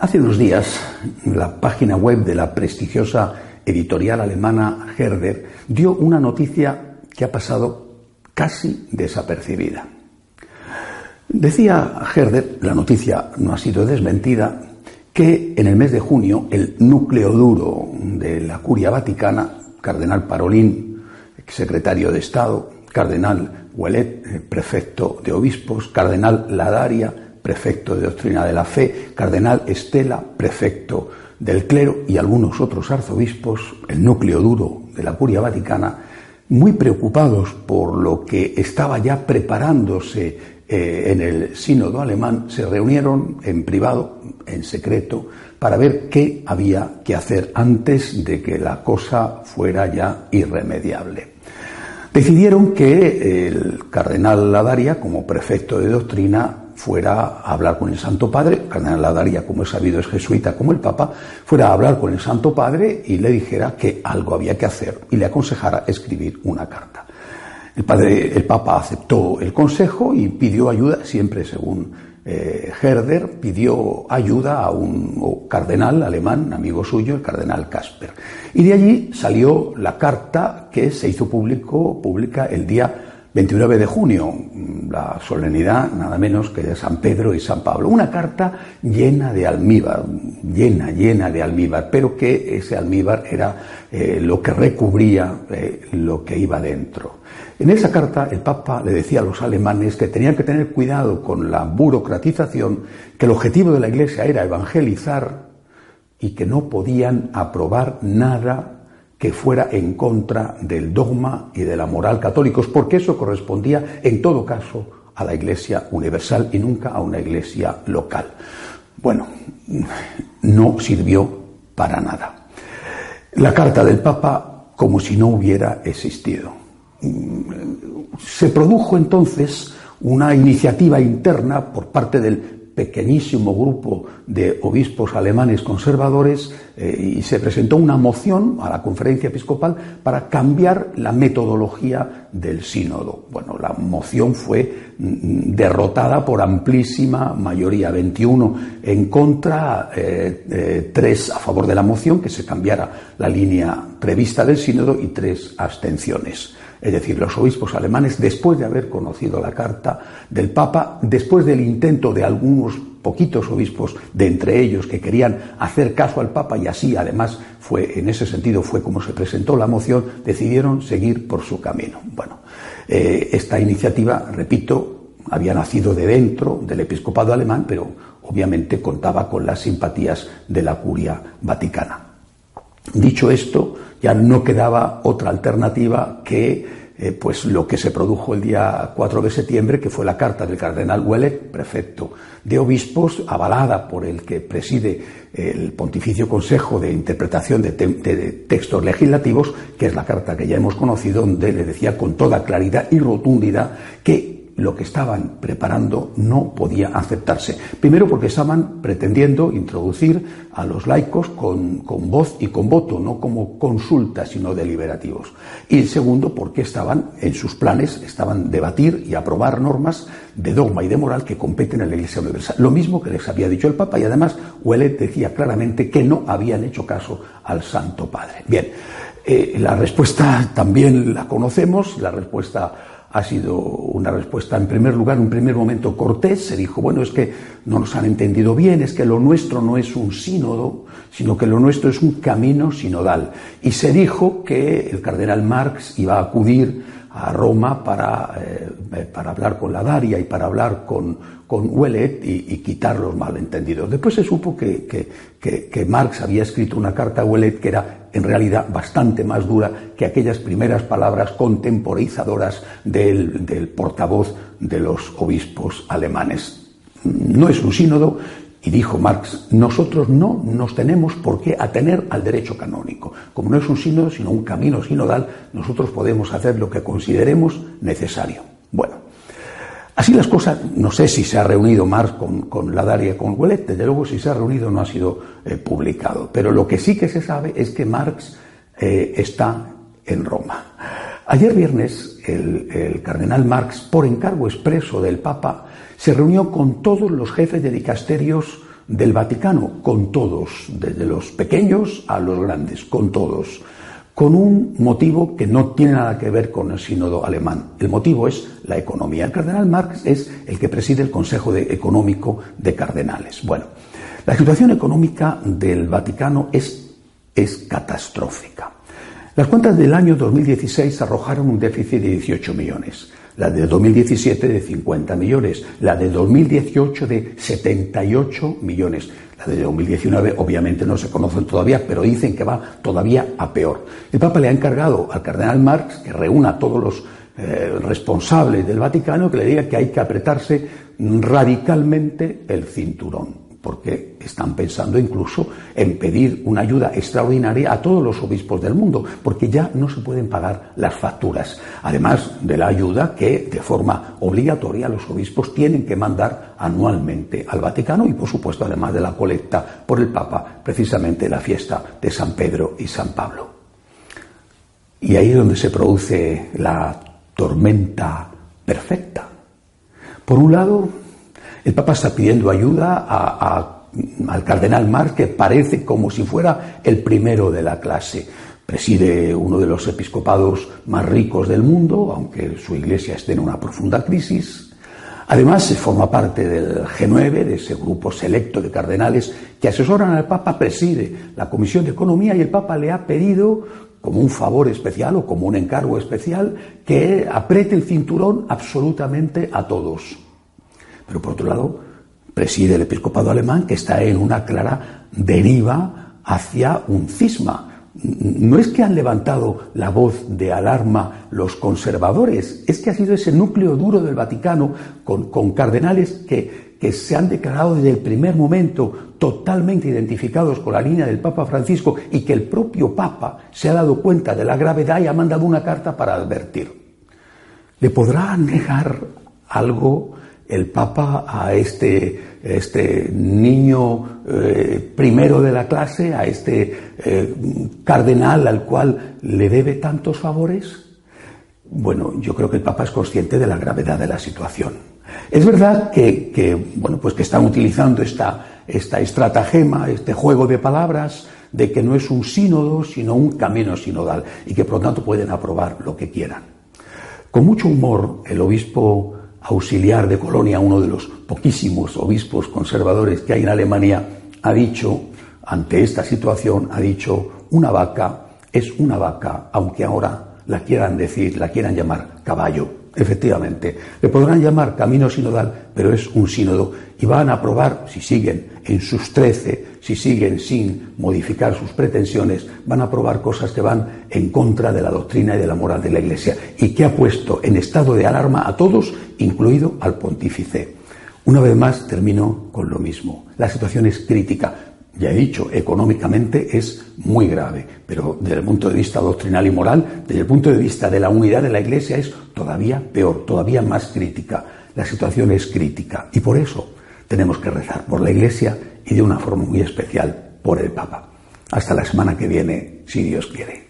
Hace unos días, la página web de la prestigiosa editorial alemana Herder dio una noticia que ha pasado casi desapercibida. Decía Herder, la noticia no ha sido desmentida, que en el mes de junio el núcleo duro de la curia vaticana, cardenal Parolín, secretario de Estado, cardenal Ouellet, prefecto de obispos, cardenal Ladaria, prefecto de doctrina de la fe, cardenal Estela, prefecto del clero y algunos otros arzobispos, el núcleo duro de la curia vaticana, muy preocupados por lo que estaba ya preparándose eh, en el sínodo alemán, se reunieron en privado, en secreto, para ver qué había que hacer antes de que la cosa fuera ya irremediable. Decidieron que el cardenal Ladaria, como prefecto de doctrina, fuera a hablar con el Santo Padre, Cardenal Ladaria, como es sabido, es jesuita como el Papa, fuera a hablar con el Santo Padre y le dijera que algo había que hacer y le aconsejara escribir una carta. El, padre, el Papa aceptó el consejo y pidió ayuda, siempre según eh, Herder, pidió ayuda a un cardenal alemán, amigo suyo, el cardenal Casper. Y de allí salió la carta que se hizo público, pública el día 29 de junio, la solemnidad nada menos que de San Pedro y San Pablo. Una carta llena de almíbar, llena, llena de almíbar, pero que ese almíbar era eh, lo que recubría eh, lo que iba dentro. En esa carta el Papa le decía a los alemanes que tenían que tener cuidado con la burocratización, que el objetivo de la Iglesia era evangelizar y que no podían aprobar nada que fuera en contra del dogma y de la moral católicos, porque eso correspondía en todo caso a la Iglesia universal y nunca a una Iglesia local. Bueno, no sirvió para nada. La carta del Papa como si no hubiera existido. Se produjo entonces una iniciativa interna por parte del pequeñísimo grupo de obispos alemanes conservadores eh, y se presentó una moción a la conferencia episcopal para cambiar la metodología del sínodo. Bueno, la moción fue mm, derrotada por amplísima mayoría, 21 en contra, eh, eh, tres 3 a favor de la moción, que se cambiara la línea prevista del sínodo y tres abstenciones es decir, los obispos alemanes, después de haber conocido la carta del Papa, después del intento de algunos poquitos obispos, de entre ellos que querían hacer caso al Papa y así además fue, en ese sentido fue como se presentó la moción, decidieron seguir por su camino. Bueno, eh, esta iniciativa, repito, había nacido de dentro del episcopado alemán, pero obviamente contaba con las simpatías de la curia vaticana. Dicho esto, ya no quedaba otra alternativa que eh, pues lo que se produjo el día 4 de septiembre, que fue la carta del cardenal Ouellet, prefecto de obispos, avalada por el que preside el Pontificio Consejo de Interpretación de, Textos Legislativos, que es la carta que ya hemos conocido, donde le decía con toda claridad y rotundidad que lo que estaban preparando no podía aceptarse. Primero porque estaban pretendiendo introducir a los laicos con, voz y con voto, no como consulta, sino deliberativos. Y segundo porque estaban en sus planes, estaban debatir y aprobar normas de dogma y de moral que competen en la Iglesia Universal. Lo mismo que les había dicho el Papa y además Ouellet decía claramente que no habían hecho caso al Santo Padre. Bien, eh, la respuesta también la conocemos, la respuesta ha sido una respuesta, en primer lugar, un primer momento cortés, se dijo, bueno, es que no nos han entendido bien, es que lo nuestro no es un sínodo, sino que lo nuestro es un camino sinodal. Y se dijo que el cardenal Marx iba a acudir a Roma para, eh, para hablar con la Daria y para hablar con, con y, quitar los malentendidos. Después se supo que, que, Marx había escrito una carta a Ouellet que era en realidad bastante más dura que aquellas primeras palabras contemporizadoras del, del portavoz de los obispos alemanes. No es un sínodo, y dijo Marx, nosotros no nos tenemos por qué atener al derecho canónico. Como no es un sínodo, sino un camino sinodal, nosotros podemos hacer lo que consideremos necesario. Bueno, así las cosas, no sé si se ha reunido Marx con, la Daria, con Ouellet, desde luego si se ha reunido no ha sido eh, publicado, pero lo que sí que se sabe es que Marx eh, está en Roma. Ayer viernes, el cardenal Marx, por encargo expreso del Papa, se reunió con todos los jefes de dicasterios del Vaticano con todos, desde los pequeños a los grandes, con todos, con un motivo que no tiene nada que ver con el sínodo alemán. El motivo es la economía. El cardenal Marx es el que preside el Consejo Económico de Cardenales. Bueno, la situación económica del Vaticano es, es catastrófica. Las cuentas del año 2016 arrojaron un déficit de 18 millones la de 2017 de 50 millones, la de 2018 de 78 millones. La de 2019 obviamente no se conocen todavía, pero dicen que va todavía a peor. El Papa le ha encargado al cardenal Marx que reúna a todos los eh, responsables del Vaticano, que le diga que hay que apretarse radicalmente el cinturón porque están pensando incluso en pedir una ayuda extraordinaria a todos los obispos del mundo, porque ya no se pueden pagar las facturas, además de la ayuda que de forma obligatoria los obispos tienen que mandar anualmente al Vaticano y por supuesto además de la colecta por el Papa, precisamente la fiesta de San Pedro y San Pablo. Y ahí es donde se produce la tormenta perfecta. Por un lado, el Papa está pidiendo ayuda al cardenal Marx, que parece como si fuera el primero de la clase. Preside uno de los episcopados más ricos del mundo, aunque su iglesia esté en una profunda crisis. Además, forma parte del G9, de ese grupo selecto de cardenales que asesoran al Papa, preside la Comisión de Economía y el Papa le ha pedido, como un favor especial o como un encargo especial, que apriete el cinturón absolutamente a todos. Pero por otro lado, preside el episcopado alemán que está en una clara deriva hacia un cisma. No es que han levantado la voz de alarma los conservadores, es que ha sido ese núcleo duro del Vaticano con, cardenales que, que se han declarado desde el primer momento totalmente identificados con la línea del Papa Francisco y que el propio Papa se ha dado cuenta de la gravedad y ha mandado una carta para advertir. ¿Le podrá negar algo el Papa a este, este niño eh, primero de la clase, a este eh, cardenal al cual le debe tantos favores? Bueno, yo creo que el Papa es consciente de la gravedad de la situación. Es verdad que, bueno, pues que están utilizando esta, esta estratagema, este juego de palabras, de que no es un sínodo, sino un camino sinodal, y que por lo tanto pueden aprobar lo que quieran. Con mucho humor, el obispo auxiliar de Colonia, uno de los poquísimos obispos conservadores que hay en Alemania, ha dicho, ante esta situación, ha dicho, una vaca es una vaca, aunque ahora la quieran decir, la quieran llamar caballo. Efectivamente, le podrán llamar camino sinodal, pero es un sínodo y van a aprobar, si siguen en sus trece, si siguen sin modificar sus pretensiones, van a aprobar cosas que van en contra de la doctrina y de la moral de la Iglesia y que ha puesto en estado de alarma a todos, incluido al pontífice. Una vez más termino con lo mismo. La situación es crítica. Ya he dicho, económicamente es muy grave, pero desde el punto de vista doctrinal y moral, desde el punto de vista de la unidad de la Iglesia es todavía peor, todavía más crítica. La situación es crítica y por eso tenemos que rezar por la Iglesia y de una forma muy especial por el Papa. Hasta la semana que viene, si Dios quiere.